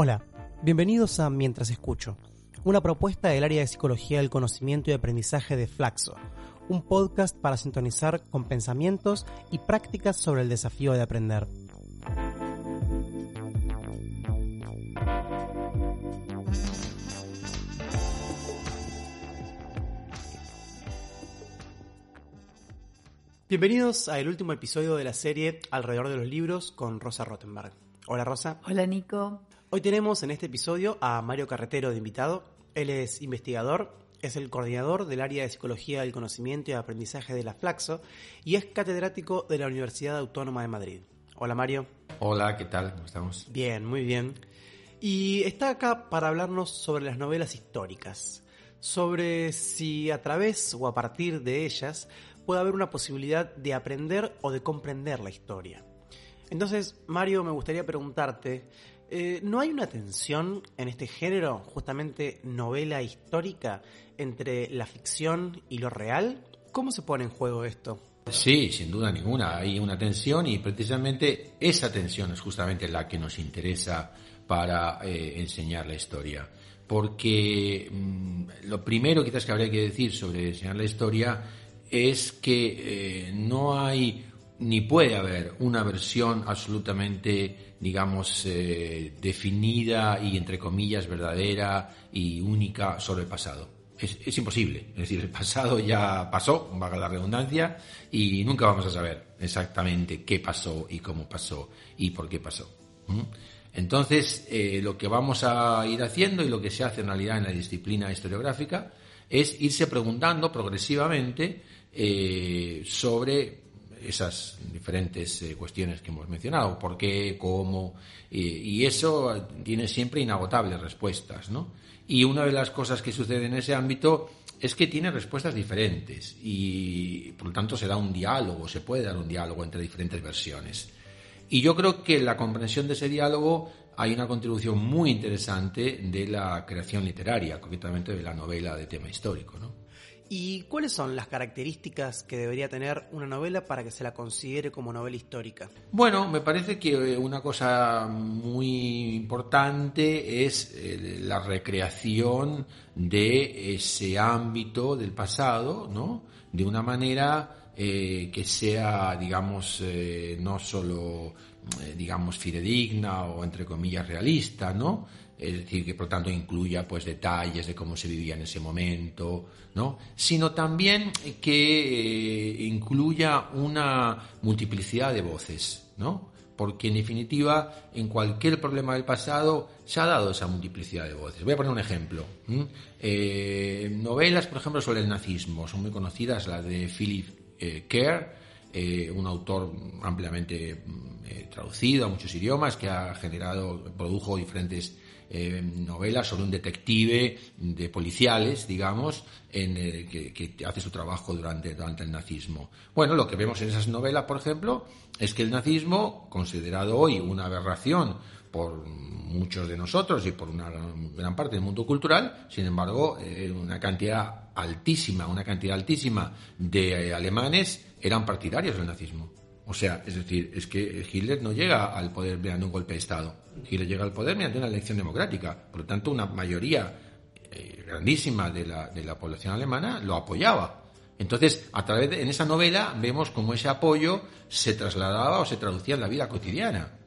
Hola, bienvenidos a Mientras Escucho, una propuesta del área de Psicología del Conocimiento y Aprendizaje de Flaxo, un podcast para sintonizar con pensamientos y prácticas sobre el desafío de aprender. Bienvenidos al último episodio de la serie Alrededor de los Libros con Rosa Rottenberg. Hola Rosa. Hola Nico. Hoy tenemos en este episodio a Mario Carretero de invitado. Él es investigador, es el coordinador del área de Psicología del Conocimiento y Aprendizaje de la Flaxo y es catedrático de la Universidad Autónoma de Madrid. Hola Mario. Hola, ¿qué tal? ¿Cómo estamos? Bien, muy bien. Y está acá para hablarnos sobre las novelas históricas, sobre si a través o a partir de ellas puede haber una posibilidad de aprender o de comprender la historia. Entonces, Mario, me gustaría preguntarte, eh, ¿no hay una tensión en este género, justamente novela histórica, entre la ficción y lo real? ¿Cómo se pone en juego esto? Sí, sin duda ninguna, hay una tensión y precisamente esa tensión es justamente la que nos interesa para eh, enseñar la historia. Porque mm, lo primero quizás que habría que decir sobre enseñar la historia es que eh, no hay ni puede haber una versión absolutamente, digamos, eh, definida y entre comillas verdadera y única sobre el pasado. Es, imposible. Es decir, el pasado ya pasó, valga la redundancia, y nunca vamos a saber exactamente qué pasó y cómo pasó y por qué pasó. Entonces, eh, lo que vamos a ir haciendo y lo que se hace en realidad en la disciplina historiográfica es irse preguntando progresivamente eh, sobre esas diferentes eh, cuestiones que hemos mencionado, por qué, cómo, y eso tiene siempre inagotables respuestas, ¿no? Y una de las cosas que sucede en ese ámbito es que tiene respuestas diferentes y por lo tanto se da un diálogo, se puede dar un diálogo entre diferentes versiones. Y yo creo que en la comprensión de ese diálogo hay una contribución muy interesante de la creación literaria, concretamente de la novela de tema histórico, ¿no? ¿Y cuáles son las características que debería tener una novela para que se la considere como novela histórica? Bueno, me parece que una cosa muy importante es eh, la recreación de ese ámbito del pasado, ¿no? De una manera eh, que sea, digamos, eh, no solo, digamos, fidedigna o entre comillas realista, ¿no? Es decir, que por tanto incluya pues detalles de cómo se vivía en ese momento, ¿no? Sino también que eh, incluya una multiplicidad de voces, ¿no? Porque en definitiva, en cualquier problema del pasado se ha dado esa multiplicidad de voces. Voy a poner un ejemplo. Eh, novelas, por ejemplo, sobre el nazismo, son muy conocidas, las de Philip eh, Kerr, un autor ampliamente mm, traducido a muchos idiomas, que ha generado, produjo diferentes eh, novelas sobre un detective de policiales, digamos, en, que, hace su trabajo durante, durante el nazismo. Bueno, lo que vemos en esas novelas, por ejemplo, es que el nazismo, considerado hoy una aberración por muchos de nosotros y por una gran parte del mundo cultural, sin embargo, eh, una cantidad altísima, una cantidad altísima de alemanes eran partidarios del nazismo. O sea, es decir, es que Hitler no llega al poder mediante un golpe de Estado. Hitler llega al poder mediante una elección democrática. Por lo tanto, una mayoría eh, grandísima de la, de la población alemana lo apoyaba. Entonces, a través de en esa novela vemos cómo ese apoyo se trasladaba o se traducía en la vida cotidiana.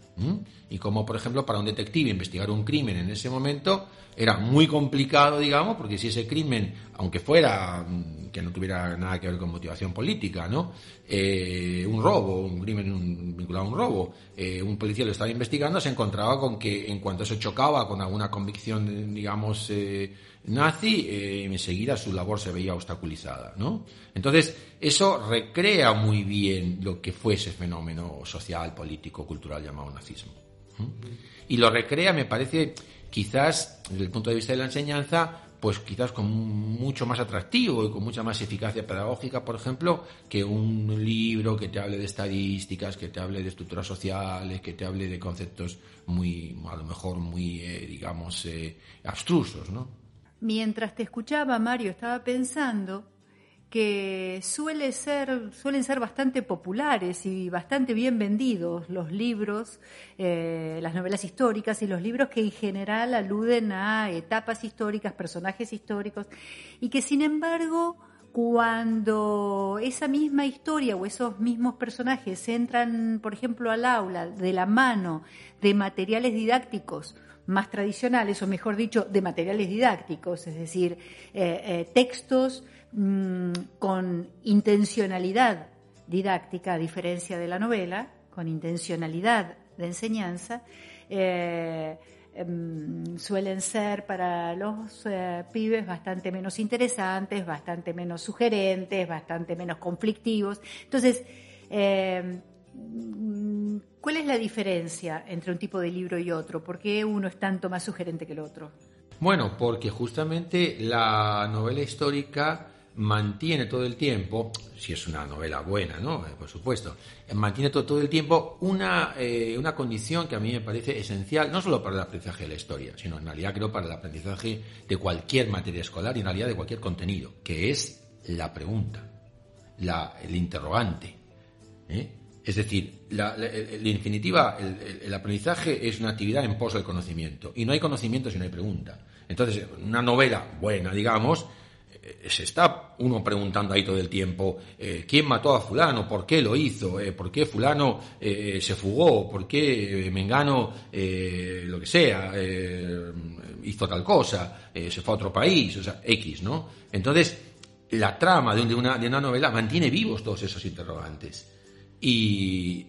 Y como, por ejemplo, para un detective investigar un crimen en ese momento era muy complicado, digamos, porque si ese crimen, aunque fuera mm, que no tuviera nada que ver con motivación política, ¿no? Eh, un robo, un crimen vinculado a un robo, eh, un policía lo estaba investigando, se encontraba con que en cuanto se chocaba con alguna convicción, digamos, eh, nazi, enseguida su labor se veía obstaculizada, ¿no? Entonces, eso recrea muy bien lo que fue ese fenómeno social, político, cultural llamado nazismo. Y lo recrea, me parece, quizás desde el punto de vista de la enseñanza, pues quizás con mucho más atractivo y con mucha más eficacia pedagógica, por ejemplo, que un libro que te hable de estadísticas, que te hable de estructuras sociales, que te hable de conceptos muy, a lo mejor muy, eh, digamos, eh, abstrusos, ¿no? Mientras te escuchaba, Mario, estaba pensando que suele ser, suelen ser bastante populares y bastante bien vendidos los libros, eh, las novelas históricas y los libros que en general aluden a etapas históricas, personajes históricos, y que sin embargo cuando esa misma historia o esos mismos personajes entran, por ejemplo, al aula de la mano de materiales didácticos más tradicionales, o mejor dicho, de materiales didácticos, es decir, eh, eh, textos mm, con intencionalidad didáctica, a diferencia de la novela, con intencionalidad de enseñanza, eh, em, suelen ser para los pibes bastante menos interesantes, bastante menos sugerentes, bastante menos conflictivos. Entonces, ¿Cuál es la diferencia entre un tipo de libro y otro? ¿Por qué uno es tanto más sugerente que el otro? Bueno, porque justamente la novela histórica mantiene todo el tiempo, si es una novela buena, ¿no? Eh, por supuesto, mantiene todo, el tiempo una, eh, una condición que a mí me parece esencial, no solo para el aprendizaje de la historia, sino en realidad creo para el aprendizaje de cualquier materia escolar y en realidad de cualquier contenido, que es la pregunta, la, el interrogante. ¿eh? Es decir, la, definitiva, el, aprendizaje es una actividad en pos del conocimiento. Y no hay conocimiento si no hay pregunta. Entonces, una novela buena, digamos, eh, se está uno preguntando ahí todo el tiempo eh, quién mató a fulano, por qué lo hizo, eh, por qué fulano se fugó, por qué Mengano, lo que sea, hizo tal cosa, se fue a otro país, o sea, X, ¿no? Entonces, la trama de una, de una novela mantiene vivos todos esos interrogantes. Y,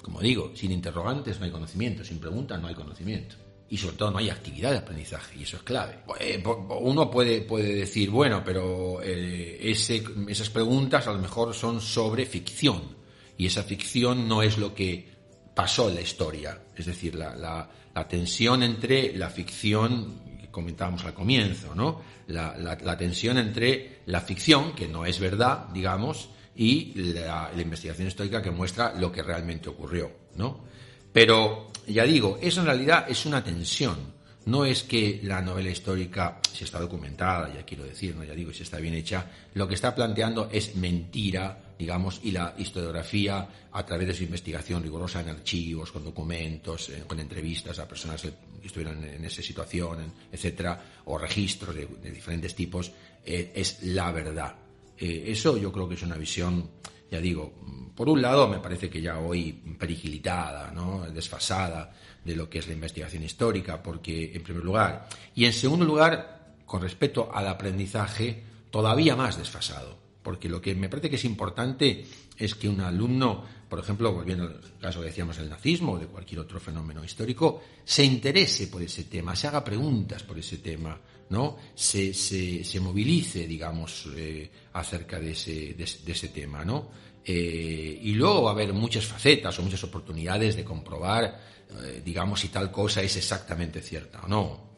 como digo, sin interrogantes no hay conocimiento, sin preguntas no hay conocimiento. Y sobre todo no hay actividad de aprendizaje, y eso es clave. Eh, uno puede, puede decir, bueno, pero eh, ese, esas preguntas a lo mejor son sobre ficción, y esa ficción no es lo que pasó en la historia. Es decir, la, la, tensión entre la ficción comentábamos al comienzo, ¿no? La, la, tensión entre la ficción, que no es verdad, digamos, y la, investigación histórica que muestra lo que realmente ocurrió, ¿no? Pero, ya digo, eso en realidad es una tensión. No es que la novela histórica, si está documentada, ya quiero decir, ¿no? ya digo, si está bien hecha, lo que está planteando es mentira, digamos, y la historiografía, a través de su investigación rigurosa en archivos, con documentos, eh, con entrevistas a personas que estuvieron en esa situación, etcétera, o registros de, diferentes tipos, eh, es la verdad. Eh, eso yo creo que es una visión, ya digo, por un lado me parece que ya hoy perigilitada, ¿no? desfasada de lo que es la investigación histórica, porque en primer lugar, y en segundo lugar, con respecto al aprendizaje, todavía más desfasado, porque lo que me parece que es importante es que un alumno, por ejemplo, volviendo al caso que decíamos del nazismo o de cualquier otro fenómeno histórico, se interese por ese tema, se haga preguntas por ese tema, ¿no? se, se, movilice, digamos, eh, acerca de ese, de, ese tema, ¿no? Eh, y luego va a haber muchas facetas o muchas oportunidades de comprobar, eh, digamos, si tal cosa es exactamente cierta o no.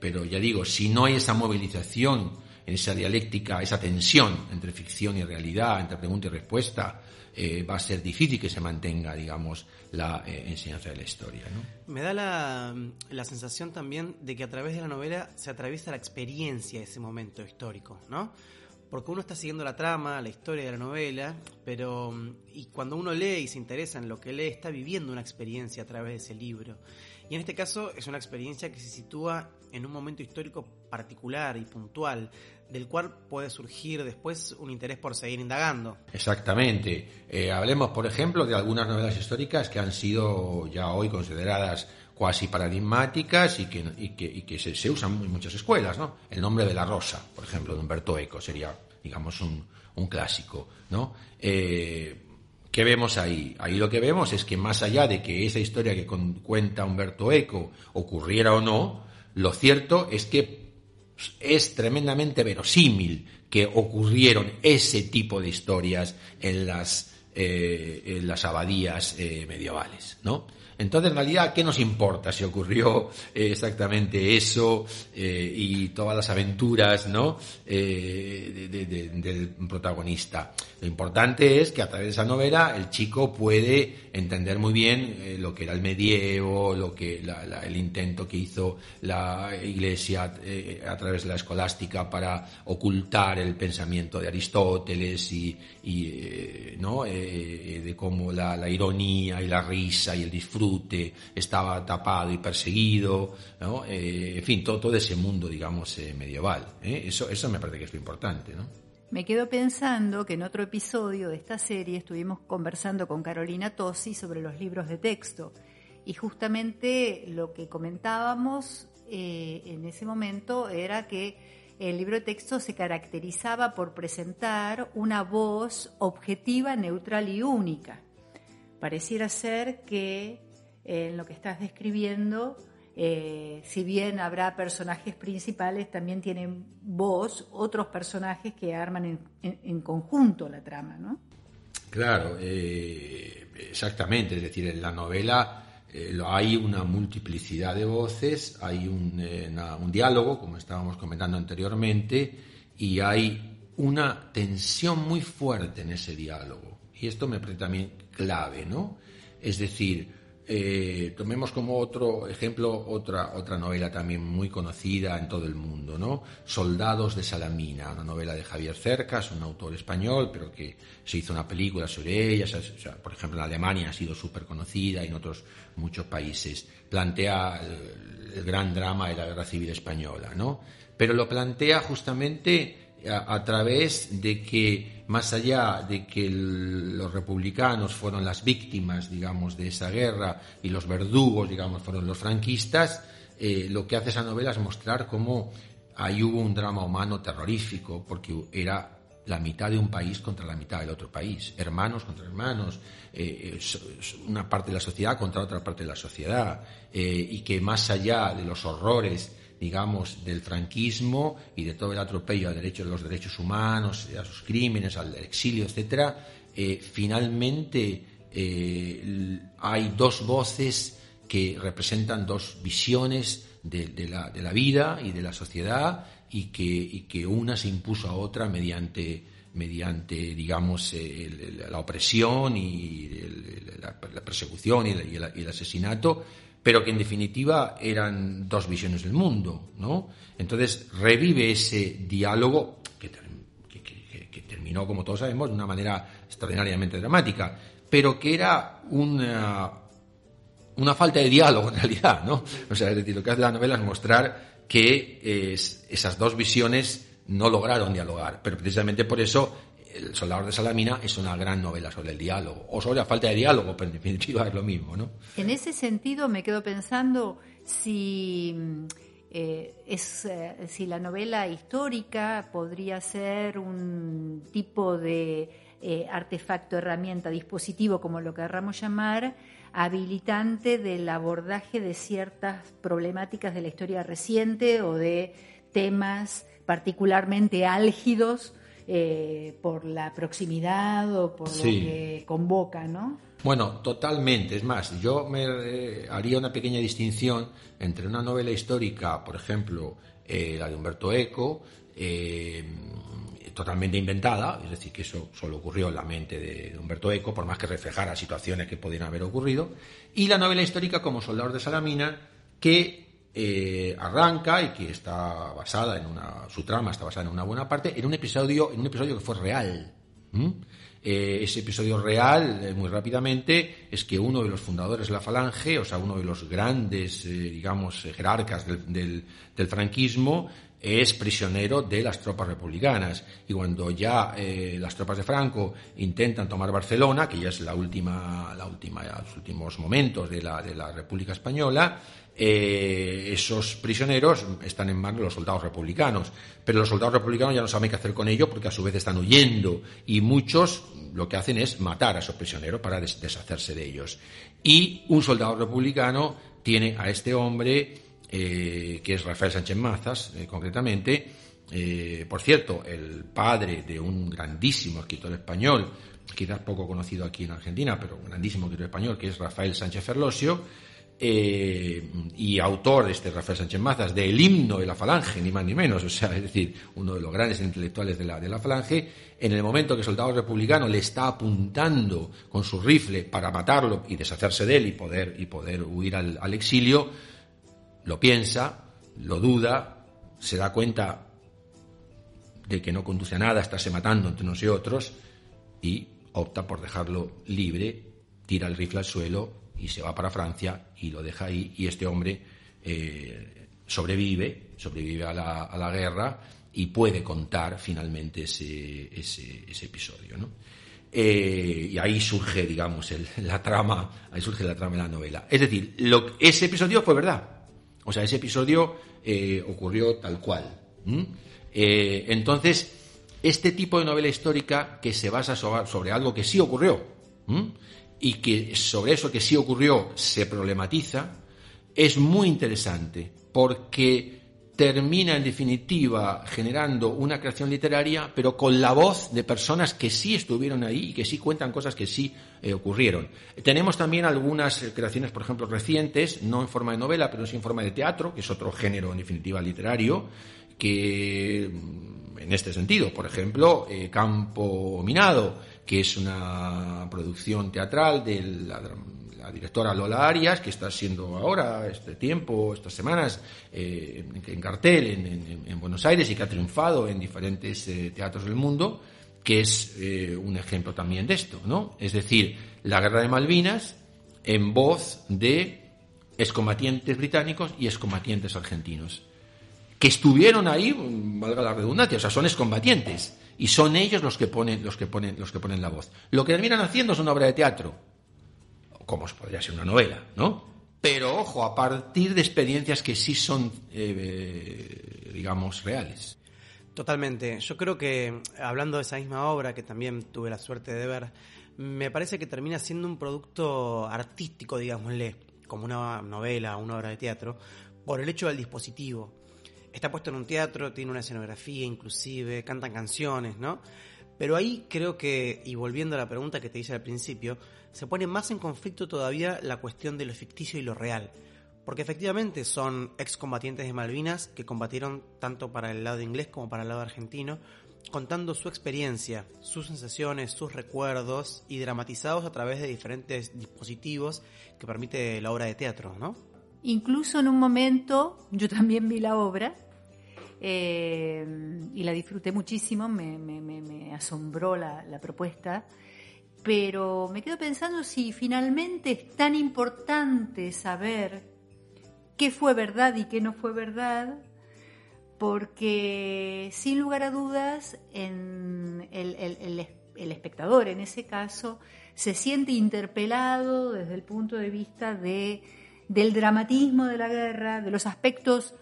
pero ya digo, si no hay esa movilización, en esa dialéctica, esa tensión entre ficción y realidad, entre pregunta y respuesta, eh, va a ser difícil que se mantenga, digamos, la eh, enseñanza de la historia. Me da la, la, sensación también de que a través de la novela se atraviesa la experiencia de ese momento histórico, ¿no? Porque uno está siguiendo la trama, la historia de la novela, pero y cuando uno lee y se interesa en lo que lee, está viviendo una experiencia a través de ese libro. Y en este caso es una experiencia que se sitúa en un momento histórico particular y puntual, del cual puede surgir después un interés por seguir indagando. Exactamente. Eh, hablemos, por ejemplo, de algunas novelas históricas que han sido ya hoy consideradas cuasi paradigmáticas y que, y que, se, usan en muchas escuelas, ¿no? El nombre de la rosa, por ejemplo, de Humberto Eco, sería, digamos, un, un clásico, ¿no? Eh, ¿Qué vemos ahí? Ahí lo que vemos es que más allá de que esa historia que cuenta Humberto Eco ocurriera o no, lo cierto es que es tremendamente verosímil que ocurrieron ese tipo de historias en las, eh, en las abadías eh, medievales, ¿no? Entonces, en realidad, ¿qué nos importa si ocurrió eh, exactamente eso y todas las aventuras ¿no? Del protagonista? Lo importante es que a través de esa novela el chico puede entender muy bien lo que era el medievo, lo que el intento que hizo la Iglesia a través de la escolástica para ocultar el pensamiento de Aristóteles y, ¿no? De cómo la ironía y la risa y el disfrute estaba tapado y perseguido, ¿no? Eh, en fin, todo, todo, ese mundo, digamos, eh, medieval. ¿eh? Eso, eso me parece que es lo importante, ¿no? Me quedo pensando que en otro episodio de esta serie estuvimos conversando con Carolina Tosi sobre los libros de texto y justamente lo que comentábamos en ese momento era que el libro de texto se caracterizaba por presentar una voz objetiva, neutral y única. Pareciera ser que eh, en lo que estás describiendo, eh, si bien habrá personajes principales, también tienen voz otros personajes que arman en, conjunto la trama, ¿no? Claro, eh, exactamente. Es decir, en la novela hay una multiplicidad de voces, hay un, un, diálogo, como estábamos comentando anteriormente, y hay una tensión muy fuerte en ese diálogo. Y esto me parece también clave, ¿no? Es decir, eh, tomemos como otro ejemplo otra, otra novela también muy conocida en todo el mundo, ¿no? Soldados de Salamina, una novela de Javier Cercas, un autor español, pero que se hizo una película sobre ella, por ejemplo en Alemania ha sido súper conocida y en otros muchos países. Plantea el, el, gran drama de la guerra civil española, ¿no? Pero lo plantea justamente a, través de que, más allá de que los republicanos fueron las víctimas, digamos, de esa guerra y los verdugos, digamos, fueron los franquistas, eh, lo que hace esa novela es mostrar cómo ahí hubo un drama humano terrorífico, porque era la mitad de un país contra la mitad del otro país, hermanos contra hermanos, eh, una parte de la sociedad contra otra parte de la sociedad, eh, y que más allá de los horrores digamos, del franquismo y de todo el atropello a derechos, los derechos humanos, a sus crímenes, al exilio, etcétera, eh, finalmente eh, hay dos voces que representan dos visiones de, la, vida y de la sociedad y que una se impuso a otra mediante mediante, digamos, la opresión y la, persecución y el asesinato, pero que en definitiva eran dos visiones del mundo, ¿no? Entonces revive ese diálogo que, terminó, como todos sabemos, de una manera extraordinariamente dramática, pero que era una, falta de diálogo en realidad, ¿no? O sea, es decir, lo que hace la novela es mostrar que esas dos visiones no lograron dialogar, pero precisamente por eso el Soldador de Salamina es una gran novela sobre el diálogo, o sobre la falta de diálogo, pero en definitiva es lo mismo, ¿no? En ese sentido me quedo pensando si, eh, es, eh, si la novela histórica podría ser un tipo de eh, artefacto, herramienta, dispositivo, como lo querramos llamar, habilitante del abordaje de ciertas problemáticas de la historia reciente o de temas particularmente álgidos eh, por la proximidad o por lo que convoca, ¿no? Bueno, totalmente. Es más, yo me eh, haría una pequeña distinción entre una novela histórica, por ejemplo, eh, la de Humberto Eco, totalmente inventada, es decir, que eso solo ocurrió en la mente de, Humberto Eco, por más que reflejara situaciones que podían haber ocurrido, y la novela histórica como Soldador de Salamina, que eh, arranca y que está basada en una su trama está basada en una buena parte en un episodio en un episodio que fue real eh, ese episodio real eh, muy rápidamente es que uno de los fundadores de la falange o sea uno de los grandes digamos jerarcas del, del, franquismo es prisionero de las tropas republicanas y cuando ya las tropas de Franco intentan tomar Barcelona que ya es la última la última los últimos momentos de la de la República española eh, esos prisioneros están en manos de los soldados republicanos. Pero los soldados republicanos ya no saben qué hacer con ellos porque a su vez están huyendo y muchos lo que hacen es matar a esos prisioneros para deshacerse de ellos. Y un soldado republicano tiene a este hombre que es Rafael Sánchez Mazas, concretamente. por cierto, el padre de un grandísimo escritor español, quizás poco conocido aquí en Argentina, pero un grandísimo escritor español, que es Rafael Sánchez Ferlosio, eh, y autor de este Rafael Sánchez Mazas del himno de la Falange, ni más ni menos, o sea, es decir, uno de los grandes intelectuales de la, de la Falange, en el momento que el soldado republicano le está apuntando con su rifle para matarlo y deshacerse de él y poder, y poder huir al exilio, lo piensa, lo duda, se da cuenta de que no conduce a nada, estarse matando entre unos y otros, y opta por dejarlo libre, tira el rifle al suelo y se va para Francia y lo deja ahí y este hombre eh, sobrevive, sobrevive a la, a la, guerra y puede contar finalmente ese, ese, episodio. ¿no? Eh, y ahí surge, digamos, el, la trama, ahí surge la trama de la novela. Es decir, lo, ese episodio fue verdad. O sea, ese episodio eh, ocurrió tal cual. Eh, entonces, este tipo de novela histórica que se basa sobre, sobre algo que sí ocurrió, y que sobre eso que sí ocurrió se problematiza, es muy interesante porque termina en definitiva generando una creación literaria, pero con la voz de personas que sí estuvieron ahí y que sí cuentan cosas que sí eh, ocurrieron. Tenemos también algunas eh, creaciones, por ejemplo, recientes, no en forma de novela, pero sí en forma de teatro, que es otro género en definitiva literario, que mm, en este sentido, por ejemplo, eh, Campo Minado, que es una producción teatral de la, directora Lola Arias, que está siendo ahora, este tiempo, estas semanas, eh, en, cartel en, Buenos Aires y que ha triunfado en diferentes eh, teatros del mundo, que es eh, un ejemplo también de esto, ¿no? Es decir, la guerra de Malvinas en voz de excombatientes británicos y excombatientes argentinos, que estuvieron ahí, valga la redundancia, o sea, son excombatientes y son ellos los que ponen, los que ponen, los que ponen la voz. Lo que terminan haciendo es una obra de teatro, como podría ser una novela, ¿no? Pero ojo, a partir de experiencias que sí son, eh, digamos, reales. Totalmente. Yo creo que, hablando de esa misma obra, que también tuve la suerte de ver, me parece que termina siendo un producto artístico, digámosle, como una novela, una obra de teatro, por el hecho del dispositivo está puesto en un teatro, tiene una escenografía inclusive, cantan canciones, ¿no? Pero ahí creo que, y volviendo a la pregunta que te hice al principio, se pone más en conflicto todavía la cuestión de lo ficticio y lo real. Porque efectivamente son excombatientes de Malvinas que combatieron tanto para el lado inglés como para el lado argentino, contando su experiencia, sus sensaciones, sus recuerdos y dramatizados a través de diferentes dispositivos que permite la obra de teatro, ¿no? Incluso en un momento, yo también vi la obra eh, y la disfruté muchísimo, me, asombró la, propuesta, pero me quedo pensando si finalmente es tan importante saber qué fue verdad y qué no fue verdad, porque sin lugar a dudas el, espectador en ese caso se siente interpelado desde el punto de vista de, del dramatismo de la guerra, de los aspectos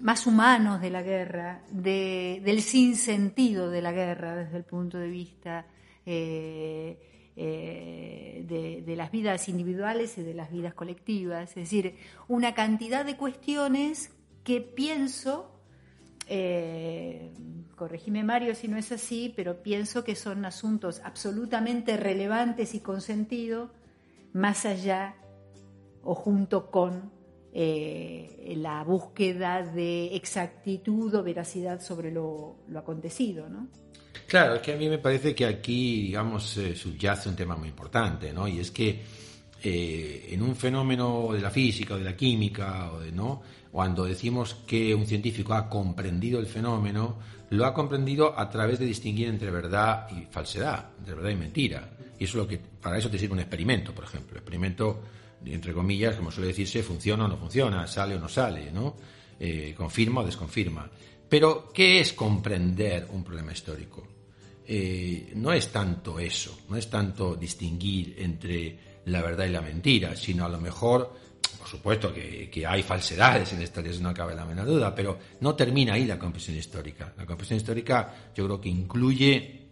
más humanos de la guerra, de, del sinsentido de la guerra desde el punto de vista eh, eh, de, las vidas individuales y de las vidas colectivas. Es decir, una cantidad de cuestiones que pienso, eh, corregime Mario si no es así, pero pienso que son asuntos absolutamente relevantes y con sentido, más allá o junto con eh, la búsqueda de exactitud o veracidad sobre lo, acontecido, ¿no? Claro, es que a mí me parece que aquí, digamos, subyace un tema muy importante, ¿no? Y es que eh, en un fenómeno de la física o de la química, o de, ¿no? Cuando decimos que un científico ha comprendido el fenómeno, lo ha comprendido a través de distinguir entre verdad y falsedad, entre verdad y mentira. Y eso es lo que, para eso te sirve un experimento, por ejemplo. El experimento entre comillas, como suele decirse, funciona o no funciona, sale o no sale, ¿no? Eh, confirma o desconfirma. Pero, ¿qué es comprender un problema histórico? Eh, no es tanto eso, no es tanto distinguir entre la verdad y la mentira, sino a lo mejor, por supuesto que, hay falsedades en esta no cabe la menor duda, pero no termina ahí la comprensión histórica. La comprensión histórica yo creo que incluye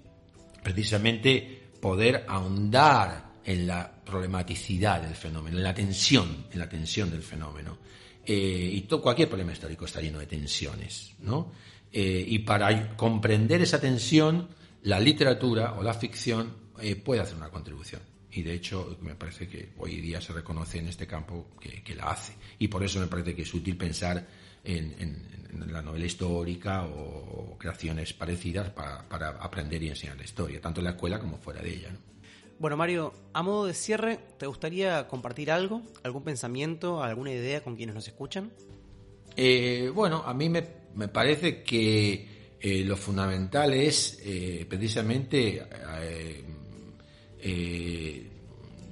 precisamente poder ahondar en la problematicidad del fenómeno, en la tensión, en la tensión del fenómeno. Eh, y todo, cualquier problema histórico está lleno de tensiones, ¿no? Eh, y para comprender esa tensión, la literatura o la ficción eh, puede hacer una contribución. Y de hecho, me parece que hoy día se reconoce en este campo que, la hace. Y por eso me parece que es útil pensar en, la novela histórica o, creaciones parecidas para, aprender y enseñar la historia, tanto en la escuela como fuera de ella. Bueno, Mario, a modo de cierre, ¿te gustaría compartir algo, algún pensamiento, alguna idea con quienes nos escuchan? Eh, bueno, a mí me, parece que eh, lo fundamental es eh, precisamente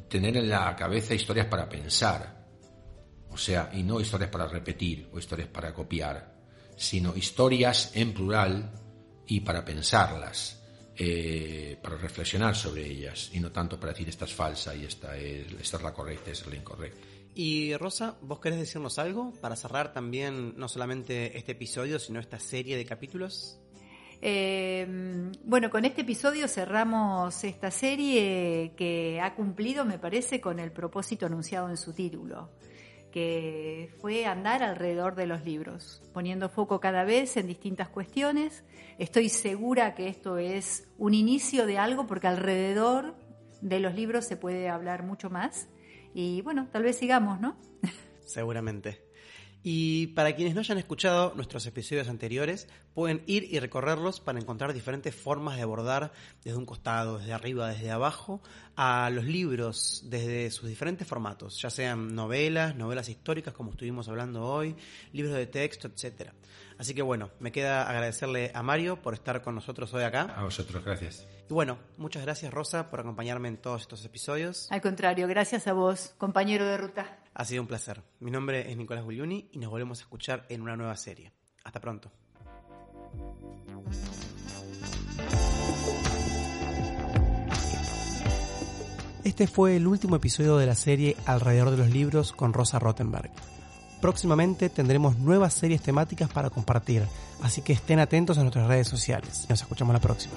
tener en la cabeza historias para pensar, o sea, y no historias para repetir o historias para copiar, sino historias en plural y para pensarlas. Eh, para reflexionar sobre ellas y no tanto para decir esta es falsa y esta es, esta es la correcta, esta es la incorrecta. Y Rosa, ¿vos querés decirnos algo para cerrar también no solamente este episodio, sino esta serie de capítulos? Eh, bueno, con este episodio cerramos esta serie que ha cumplido, me parece, con el propósito anunciado en su título que fue andar alrededor de los libros, poniendo foco cada vez en distintas cuestiones. Estoy segura que esto es un inicio de algo porque alrededor de los libros se puede hablar mucho más. Y bueno, tal vez sigamos, ¿no? Seguramente. Y para quienes no hayan escuchado nuestros episodios anteriores, pueden ir y recorrerlos para encontrar diferentes formas de abordar desde un costado, desde arriba, desde abajo, a los libros desde sus diferentes formatos, ya sean novelas, novelas históricas como estuvimos hablando hoy, libros de texto, etcétera. Así que bueno, me queda agradecerle a Mario por estar con nosotros hoy acá. A vosotros, gracias. Y bueno, muchas gracias Rosa por acompañarme en todos estos episodios. Al contrario, gracias a vos, compañero de ruta. Ha sido un placer. Mi nombre es Nicolás Gugliuni y nos volvemos a escuchar en una nueva serie. Hasta pronto. Este fue el último episodio de la serie Alrededor de los libros con Rosa Rottenberg. Próximamente tendremos nuevas series temáticas para compartir, así que estén atentos a nuestras redes sociales. Nos escuchamos la próxima.